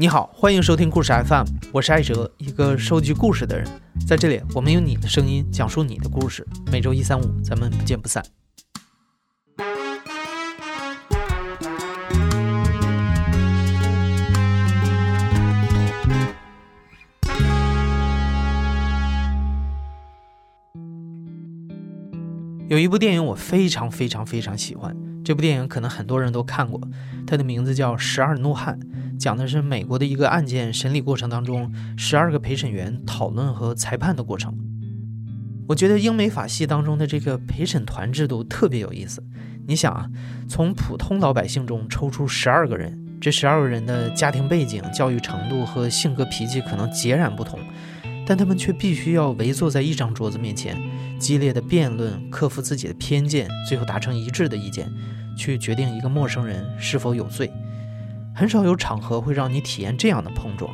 你好，欢迎收听故事 FM，我是艾哲，一个收集故事的人。在这里，我们用你的声音讲述你的故事。每周一、三、五，咱们不见不散。有一部电影我非常非常非常喜欢，这部电影可能很多人都看过，它的名字叫《十二怒汉》。讲的是美国的一个案件审理过程当中，十二个陪审员讨论和裁判的过程。我觉得英美法系当中的这个陪审团制度特别有意思。你想啊，从普通老百姓中抽出十二个人，这十二个人的家庭背景、教育程度和性格脾气可能截然不同，但他们却必须要围坐在一张桌子面前，激烈的辩论，克服自己的偏见，最后达成一致的意见，去决定一个陌生人是否有罪。很少有场合会让你体验这样的碰撞。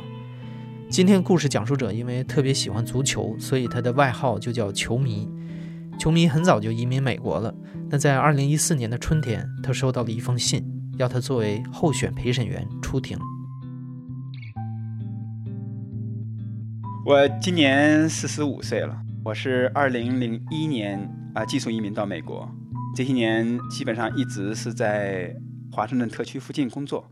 今天故事讲述者因为特别喜欢足球，所以他的外号就叫“球迷”。球迷很早就移民美国了。那在二零一四年的春天，他收到了一封信，要他作为候选陪审员出庭。我今年四十五岁了，我是二零零一年啊技术移民到美国，这些年基本上一直是在华盛顿特区附近工作。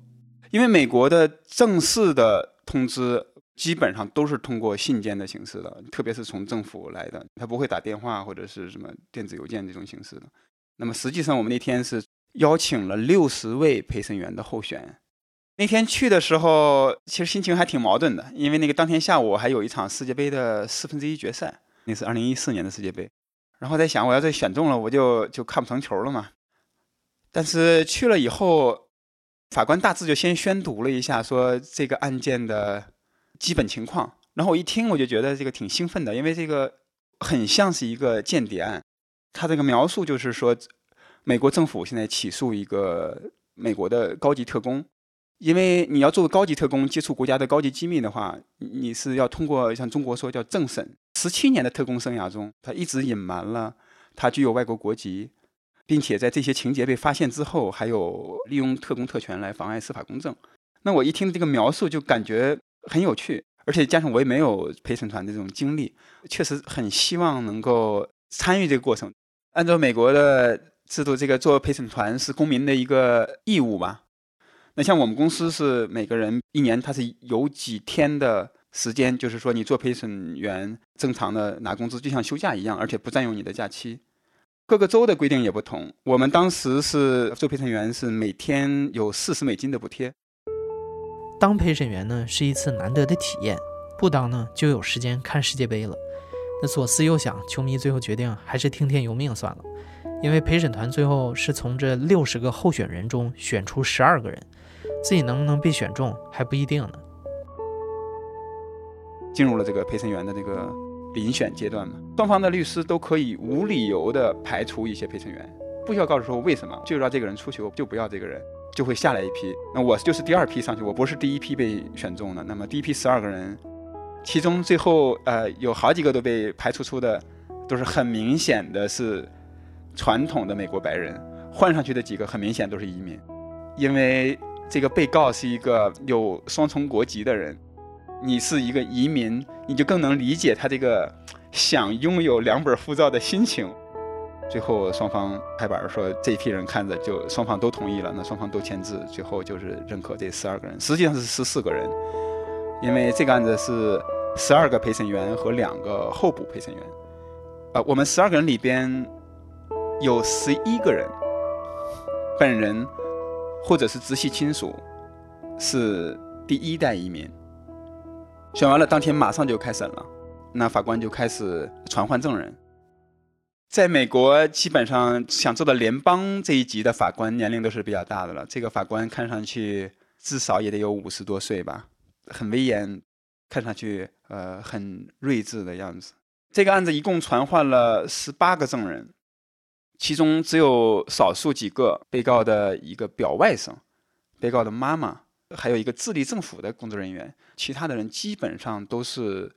因为美国的正式的通知基本上都是通过信件的形式的，特别是从政府来的，他不会打电话或者是什么电子邮件这种形式的。那么实际上我们那天是邀请了六十位陪审员的候选。那天去的时候，其实心情还挺矛盾的，因为那个当天下午还有一场世界杯的四分之一决赛，那是二零一四年的世界杯。然后在想，我要是选中了，我就就看不成球了嘛。但是去了以后。法官大致就先宣读了一下，说这个案件的基本情况。然后我一听，我就觉得这个挺兴奋的，因为这个很像是一个间谍案。他这个描述就是说，美国政府现在起诉一个美国的高级特工，因为你要作为高级特工接触国家的高级机密的话，你是要通过像中国说叫政审。十七年的特工生涯中，他一直隐瞒了他具有外国国籍。并且在这些情节被发现之后，还有利用特工特权来妨碍司法公正。那我一听这个描述，就感觉很有趣，而且加上我也没有陪审团的这种经历，确实很希望能够参与这个过程。按照美国的制度，这个做陪审团是公民的一个义务吧？那像我们公司是每个人一年他是有几天的时间，就是说你做陪审员正常的拿工资，就像休假一样，而且不占用你的假期。各个州的规定也不同。我们当时是做陪审员，是每天有四十美金的补贴。当陪审员呢，是一次难得的体验；不当呢，就有时间看世界杯了。那左思右想，球迷最后决定还是听天由命算了。因为陪审团最后是从这六十个候选人中选出十二个人，自己能不能被选中还不一定呢。进入了这个陪审员的这个。遴选阶段嘛，双方的律师都可以无理由的排除一些陪审员，不需要告诉说为什么，就让这个人出去，我就不要这个人，就会下来一批。那我就是第二批上去，我不是第一批被选中的。那么第一批十二个人，其中最后呃有好几个都被排除出的，都是很明显的是传统的美国白人，换上去的几个很明显都是移民，因为这个被告是一个有双重国籍的人。你是一个移民，你就更能理解他这个想拥有两本护照的心情。最后双方拍板说，这一批人看着就双方都同意了，那双方都签字，最后就是认可这十二个人，实际上是十四个人，因为这个案子是十二个陪审员和两个候补陪审员。啊，我们十二个人里边有十一个人本人或者是直系亲属是第一代移民。选完了，当天马上就开审了，那法官就开始传唤证人。在美国，基本上想做到联邦这一级的法官，年龄都是比较大的了。这个法官看上去至少也得有五十多岁吧，很威严，看上去呃很睿智的样子。这个案子一共传唤了十八个证人，其中只有少数几个被告的一个表外甥，被告的妈妈。还有一个智利政府的工作人员，其他的人基本上都是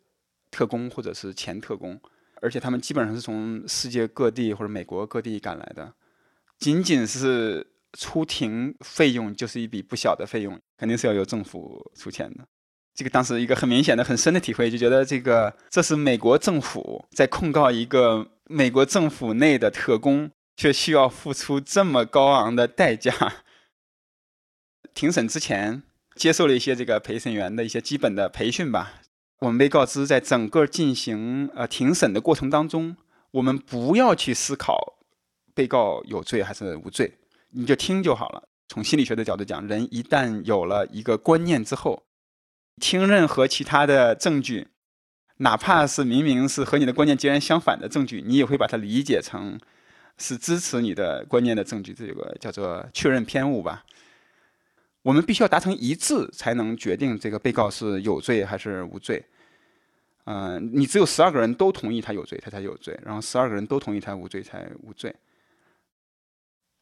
特工或者是前特工，而且他们基本上是从世界各地或者美国各地赶来的。仅仅是出庭费用就是一笔不小的费用，肯定是要由政府出钱的。这个当时一个很明显的、很深的体会，就觉得这个这是美国政府在控告一个美国政府内的特工，却需要付出这么高昂的代价。庭审之前接受了一些这个陪审员的一些基本的培训吧。我们被告知，在整个进行呃庭审的过程当中，我们不要去思考被告有罪还是无罪，你就听就好了。从心理学的角度讲，人一旦有了一个观念之后，听任何其他的证据，哪怕是明明是和你的观念截然相反的证据，你也会把它理解成是支持你的观念的证据。这个叫做确认偏误吧。我们必须要达成一致，才能决定这个被告是有罪还是无罪。嗯，你只有十二个人都同意他有罪，他才有罪；然后十二个人都同意他无罪，才无罪。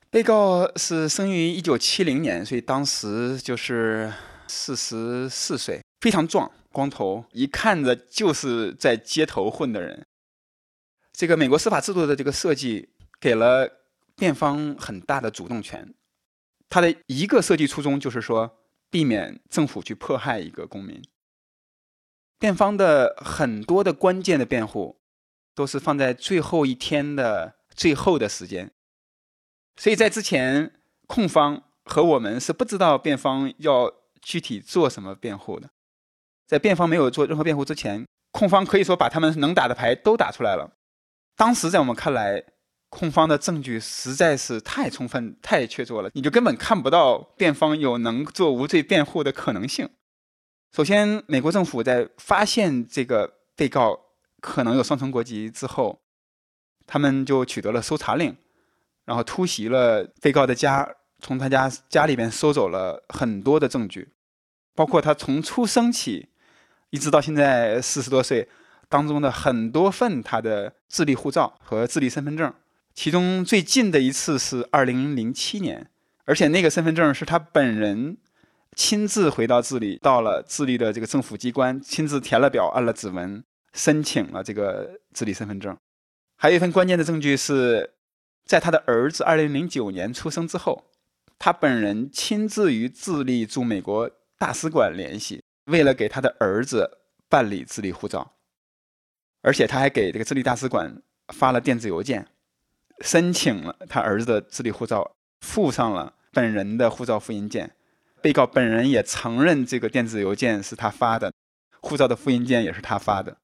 被告是生于一九七零年，所以当时就是四十四岁，非常壮，光头，一看着就是在街头混的人。这个美国司法制度的这个设计给了辩方很大的主动权，他的一个设计初衷就是说，避免政府去迫害一个公民。辩方的很多的关键的辩护，都是放在最后一天的最后的时间。所以在之前，控方和我们是不知道辩方要具体做什么辩护的。在辩方没有做任何辩护之前，控方可以说把他们能打的牌都打出来了。当时在我们看来，控方的证据实在是太充分、太确凿了，你就根本看不到辩方有能做无罪辩护的可能性。首先，美国政府在发现这个被告可能有双重国籍之后，他们就取得了搜查令。然后突袭了被告的家，从他家家里边收走了很多的证据，包括他从出生起，一直到现在四十多岁当中的很多份他的智力护照和智力身份证。其中最近的一次是二零零七年，而且那个身份证是他本人亲自回到智利，到了智利的这个政府机关，亲自填了表，按了指纹，申请了这个智力身份证。还有一份关键的证据是。在他的儿子二零零九年出生之后，他本人亲自与智利驻美国大使馆联系，为了给他的儿子办理智利护照，而且他还给这个智利大使馆发了电子邮件，申请了他儿子的智利护照，附上了本人的护照复印件。被告本人也承认这个电子邮件是他发的，护照的复印件也是他发的。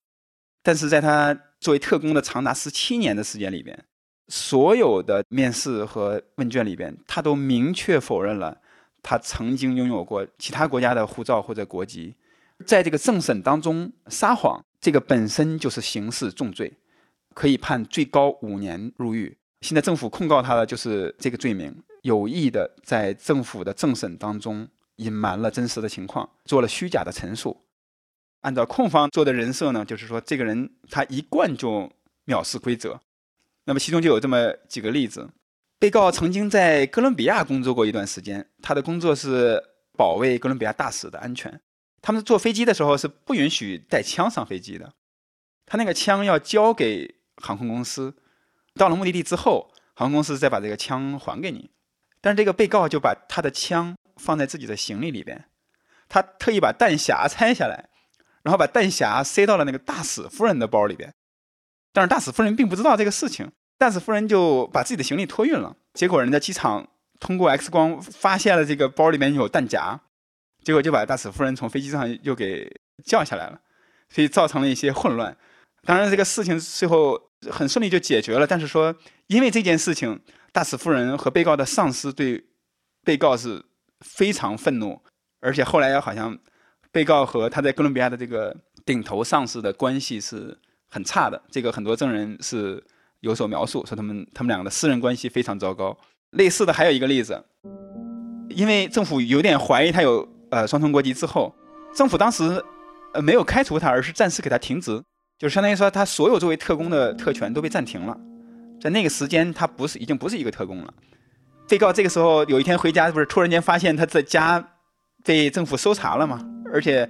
但是在他作为特工的长达十七年的时间里边。所有的面试和问卷里边，他都明确否认了他曾经拥有过其他国家的护照或者国籍。在这个政审当中撒谎，这个本身就是刑事重罪，可以判最高五年入狱。现在政府控告他的就是这个罪名，有意的在政府的政审当中隐瞒了真实的情况，做了虚假的陈述。按照控方做的人设呢，就是说这个人他一贯就藐视规则。那么其中就有这么几个例子：被告曾经在哥伦比亚工作过一段时间，他的工作是保卫哥伦比亚大使的安全。他们坐飞机的时候是不允许带枪上飞机的，他那个枪要交给航空公司，到了目的地之后，航空公司再把这个枪还给你。但是这个被告就把他的枪放在自己的行李里边，他特意把弹匣拆下来，然后把弹匣塞到了那个大使夫人的包里边。但是大使夫人并不知道这个事情。大使夫人就把自己的行李托运了，结果人家机场通过 X 光发现了这个包里面有弹夹，结果就把大使夫人从飞机上又给叫下来了，所以造成了一些混乱。当然，这个事情最后很顺利就解决了。但是说，因为这件事情，大使夫人和被告的上司对被告是非常愤怒，而且后来好像被告和他在哥伦比亚的这个顶头上司的关系是很差的。这个很多证人是。有所描述，说他们他们两个的私人关系非常糟糕。类似的还有一个例子，因为政府有点怀疑他有呃双重国籍之后，政府当时呃没有开除他，而是暂时给他停职，就是相当于说他所有作为特工的特权都被暂停了。在那个时间，他不是已经不是一个特工了。被告这个时候有一天回家，不是突然间发现他在家被政府搜查了吗？而且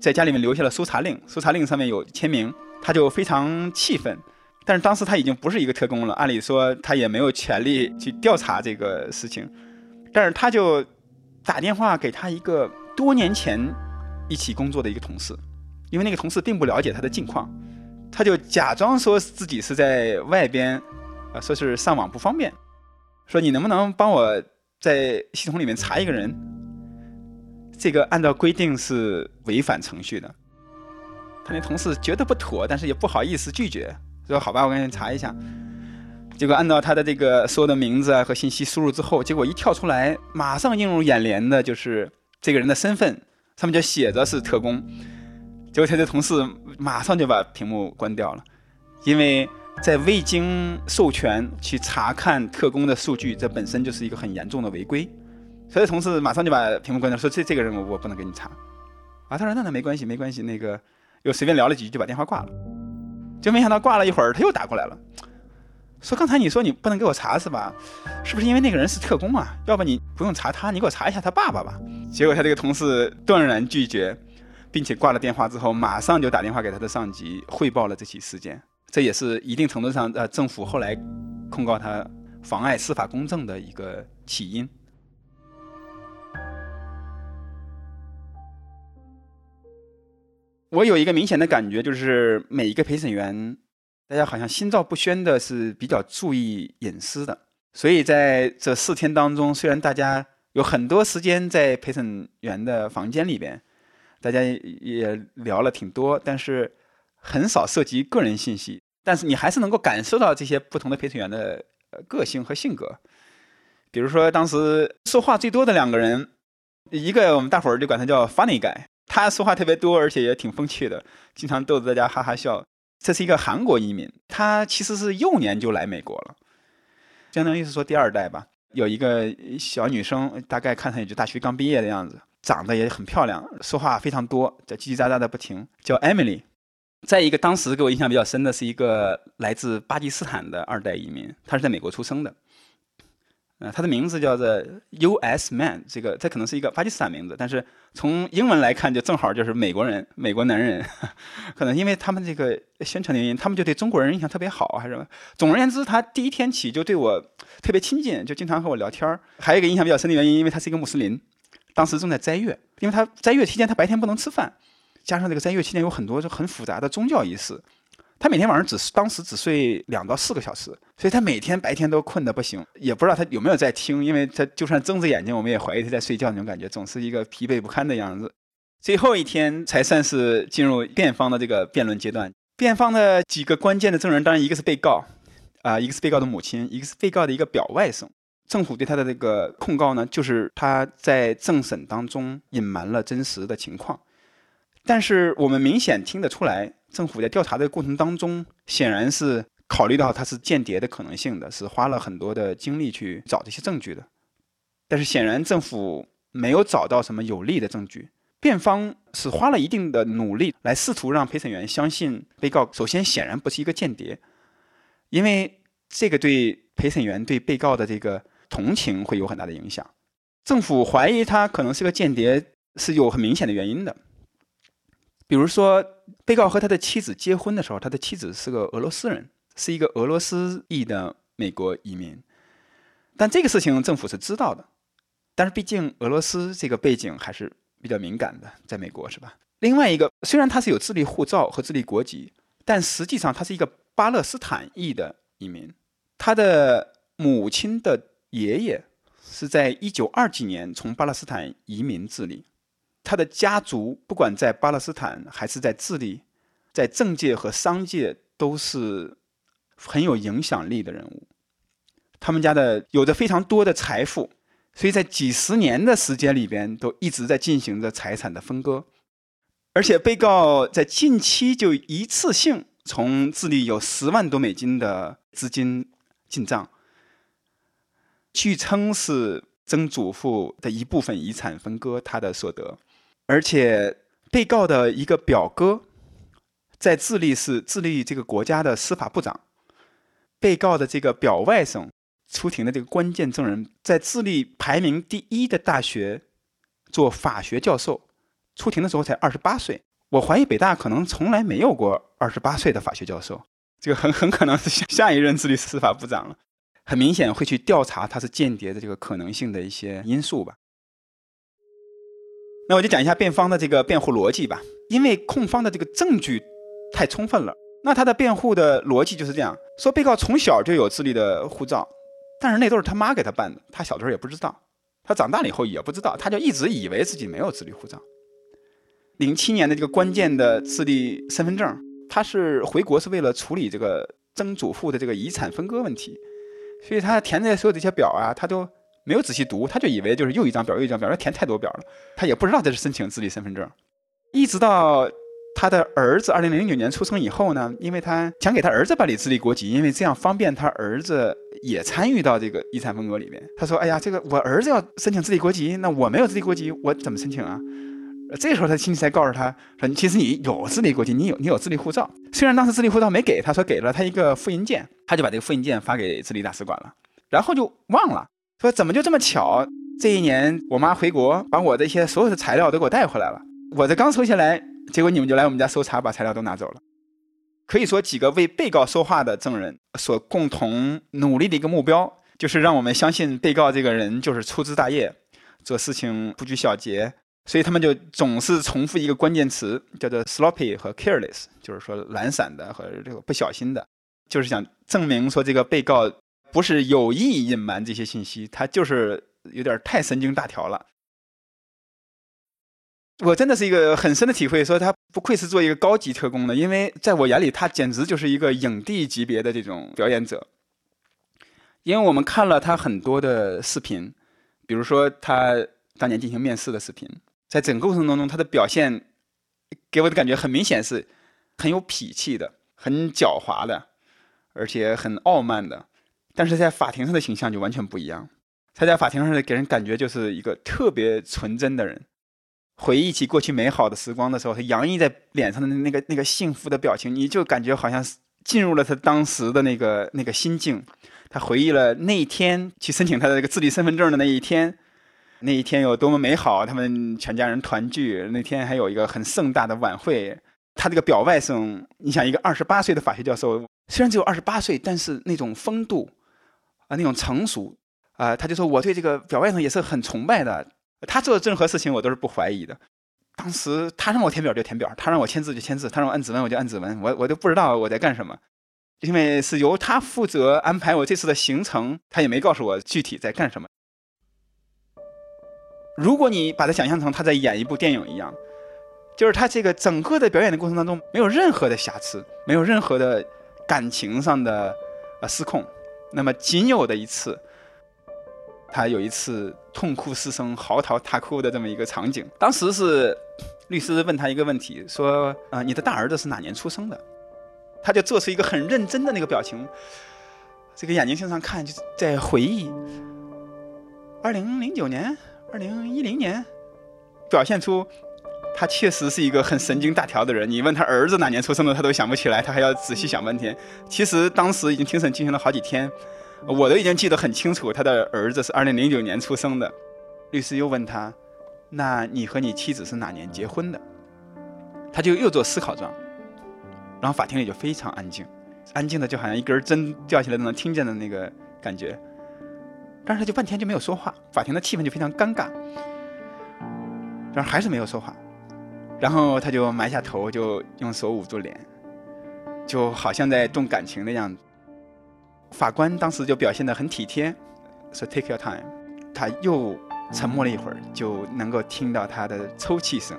在家里面留下了搜查令，搜查令上面有签名，他就非常气愤。但是当时他已经不是一个特工了，按理说他也没有权利去调查这个事情，但是他就打电话给他一个多年前一起工作的一个同事，因为那个同事并不了解他的近况，他就假装说自己是在外边，啊，说是上网不方便，说你能不能帮我在系统里面查一个人？这个按照规定是违反程序的。他那同事觉得不妥，但是也不好意思拒绝，说好吧，我给你查一下。结果按照他的这个所有的名字啊和信息输入之后，结果一跳出来，马上映入眼帘的就是这个人的身份，上面就写着是特工。结果他的同事马上就把屏幕关掉了，因为在未经授权去查看特工的数据，这本身就是一个很严重的违规。所以同事马上就把屏幕关掉，说这这个人我我不能给你查。啊，他说那那没关系没关系，那个又随便聊了几句就把电话挂了。就没想到挂了一会儿他又打过来了。说刚才你说你不能给我查是吧？是不是因为那个人是特工啊？要不你不用查他，你给我查一下他爸爸吧。结果他这个同事断然拒绝，并且挂了电话之后，马上就打电话给他的上级汇报了这起事件。这也是一定程度上呃政府后来控告他妨碍司法公正的一个起因。我有一个明显的感觉，就是每一个陪审员。大家好像心照不宣的是比较注意隐私的，所以在这四天当中，虽然大家有很多时间在陪审员的房间里边，大家也聊了挺多，但是很少涉及个人信息。但是你还是能够感受到这些不同的陪审员的个性和性格。比如说，当时说话最多的两个人，一个我们大伙儿就管他叫 Funny Guy，他说话特别多，而且也挺风趣的，经常逗得大家哈哈笑。这是一个韩国移民，他其实是幼年就来美国了，相当于是说第二代吧。有一个小女生，大概看上去就大学刚毕业的样子，长得也很漂亮，说话非常多，叫叽叽喳喳的不停，叫 Emily。再一个，当时给我印象比较深的是一个来自巴基斯坦的二代移民，他是在美国出生的。呃，他的名字叫做 U.S. Man，这个这可能是一个巴基斯坦名字，但是从英文来看，就正好就是美国人，美国男人。可能因为他们这个宣传的原因，他们就对中国人印象特别好，还是什么？总而言之，他第一天起就对我特别亲近，就经常和我聊天儿还有一个印象比较深的原因，因为他是一个穆斯林，当时正在斋月，因为他斋月期间他白天不能吃饭，加上这个斋月期间有很多就很复杂的宗教仪式。他每天晚上只当时只睡两到四个小时，所以他每天白天都困得不行，也不知道他有没有在听，因为他就算睁着眼睛，我们也怀疑他在睡觉那种感觉，总是一个疲惫不堪的样子。最后一天才算是进入辩方的这个辩论阶段。辩方的几个关键的证人，当然一个是被告，啊，一个是被告的母亲，一个是被告的一个表外甥。政府对他的这个控告呢，就是他在政审当中隐瞒了真实的情况。但是我们明显听得出来。政府在调查的过程当中，显然是考虑到他是间谍的可能性的，是花了很多的精力去找这些证据的。但是显然政府没有找到什么有力的证据。辩方是花了一定的努力来试图让陪审员相信被告首先显然不是一个间谍，因为这个对陪审员对被告的这个同情会有很大的影响。政府怀疑他可能是个间谍是有很明显的原因的。比如说，被告和他的妻子结婚的时候，他的妻子是个俄罗斯人，是一个俄罗斯裔的美国移民。但这个事情政府是知道的，但是毕竟俄罗斯这个背景还是比较敏感的，在美国是吧？另外一个，虽然他是有智利护照和智利国籍，但实际上他是一个巴勒斯坦裔的移民。他的母亲的爷爷是在一九二几年从巴勒斯坦移民智利。他的家族不管在巴勒斯坦还是在智利，在政界和商界都是很有影响力的人物。他们家的有着非常多的财富，所以在几十年的时间里边都一直在进行着财产的分割。而且被告在近期就一次性从智利有十万多美金的资金进账，据称是曾祖父的一部分遗产分割他的所得。而且，被告的一个表哥，在智利是智利这个国家的司法部长。被告的这个表外甥出庭的这个关键证人，在智利排名第一的大学做法学教授，出庭的时候才二十八岁。我怀疑北大可能从来没有过二十八岁的法学教授，这个很很可能是下一任智利司法部长了。很明显会去调查他是间谍的这个可能性的一些因素吧。那我就讲一下辩方的这个辩护逻辑吧。因为控方的这个证据太充分了，那他的辩护的逻辑就是这样说：被告从小就有智利的护照，但是那都是他妈给他办的，他小的时候也不知道，他长大了以后也不知道，他就一直以为自己没有智利护照。零七年的这个关键的智利身份证，他是回国是为了处理这个曾祖父的这个遗产分割问题，所以他填的所有这些表啊，他都没有仔细读，他就以为就是又一张表又一张表，他填太多表了，他也不知道这是申请智利身份证。一直到他的儿子二零零九年出生以后呢，因为他想给他儿子办理智利国籍，因为这样方便他儿子也参与到这个遗产分割里面。他说：“哎呀，这个我儿子要申请智利国籍，那我没有智利国籍，我怎么申请啊？”这时候他亲戚才告诉他说：“其实你有智利国籍，你有你有智利护照。虽然当时智利护照没给他，说给了他一个复印件，他就把这个复印件发给智利大使馆了，然后就忘了。说怎么就这么巧？这一年我妈回国，把我这些所有的材料都给我带回来了。”我这刚收下来，结果你们就来我们家搜查，把材料都拿走了。可以说，几个为被告说话的证人所共同努力的一个目标，就是让我们相信被告这个人就是粗枝大叶，做事情不拘小节。所以他们就总是重复一个关键词，叫做 sloppy 和 careless，就是说懒散的和这个不小心的，就是想证明说这个被告不是有意隐瞒这些信息，他就是有点太神经大条了。我真的是一个很深的体会，说他不愧是做一个高级特工的，因为在我眼里，他简直就是一个影帝级别的这种表演者。因为我们看了他很多的视频，比如说他当年进行面试的视频，在整个过程当中，他的表现给我的感觉很明显是很有脾气的、很狡猾的，而且很傲慢的。但是在法庭上的形象就完全不一样，他在法庭上给人感觉就是一个特别纯真的人。回忆起过去美好的时光的时候，他洋溢在脸上的那个那个幸福的表情，你就感觉好像是进入了他当时的那个那个心境。他回忆了那一天去申请他的这个智力身份证的那一天，那一天有多么美好，他们全家人团聚，那天还有一个很盛大的晚会。他这个表外甥，你想一个二十八岁的法学教授，虽然只有二十八岁，但是那种风度啊，那种成熟啊，他就说我对这个表外甥也是很崇拜的。他做任何事情，我都是不怀疑的。当时他让我填表就填表，他让我签字就签字，他让我按指纹我就按指纹，我我都不知道我在干什么，因为是由他负责安排我这次的行程，他也没告诉我具体在干什么。如果你把它想象成他在演一部电影一样，就是他这个整个的表演的过程当中没有任何的瑕疵，没有任何的感情上的呃失控，那么仅有的一次。他有一次痛哭失声、嚎啕大哭的这么一个场景。当时是律师问他一个问题，说：“啊，你的大儿子是哪年出生的？”他就做出一个很认真的那个表情，这个眼睛向上看，就在回忆。二零零九年、二零一零年，表现出他确实是一个很神经大条的人。你问他儿子哪年出生的，他都想不起来，他还要仔细想半天。其实当时已经庭审进行了好几天。我都已经记得很清楚，他的儿子是二零零九年出生的。律师又问他：“那你和你妻子是哪年结婚的？”他就又做思考状，然后法庭里就非常安静，安静的就好像一根针掉下来都能听见的那个感觉。但是他就半天就没有说话，法庭的气氛就非常尴尬。然后还是没有说话，然后他就埋下头，就用手捂住脸，就好像在动感情的样子。法官当时就表现得很体贴，说 “Take your time”。他又沉默了一会儿，就能够听到他的抽泣声。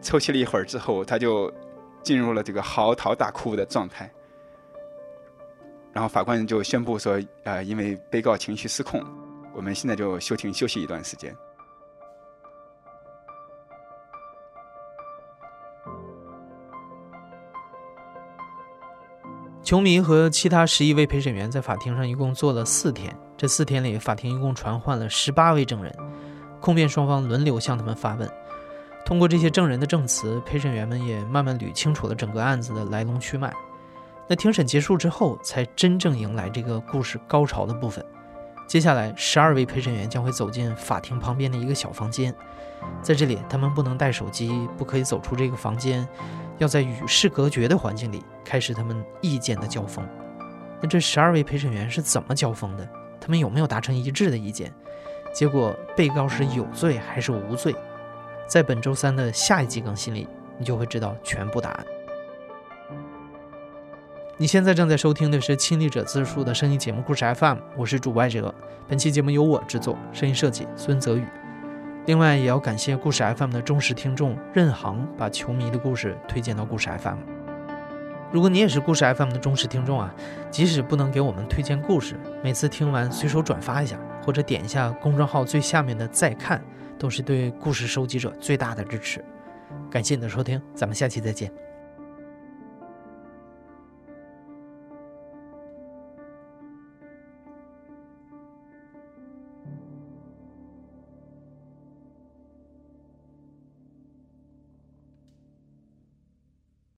抽泣了一会儿之后，他就进入了这个嚎啕大哭的状态。然后法官就宣布说：“呃，因为被告情绪失控，我们现在就休庭休息一段时间。”球迷和其他十一位陪审员在法庭上一共坐了四天。这四天里，法庭一共传唤了十八位证人，控辩双方轮流向他们发问。通过这些证人的证词，陪审员们也慢慢捋清楚了整个案子的来龙去脉。那庭审结束之后，才真正迎来这个故事高潮的部分。接下来，十二位陪审员将会走进法庭旁边的一个小房间，在这里，他们不能带手机，不可以走出这个房间。要在与世隔绝的环境里开始他们意见的交锋。那这十二位陪审员是怎么交锋的？他们有没有达成一致的意见？结果被告是有罪还是无罪？在本周三的下一集更新里，你就会知道全部答案。你现在正在收听的是《亲历者自述》的声音节目故事 FM，我是主播哲。本期节目由我制作，声音设计孙泽宇。另外，也要感谢故事 FM 的忠实听众任航，把球迷的故事推荐到故事 FM。如果你也是故事 FM 的忠实听众啊，即使不能给我们推荐故事，每次听完随手转发一下，或者点一下公众号最下面的再看，都是对故事收集者最大的支持。感谢你的收听，咱们下期再见。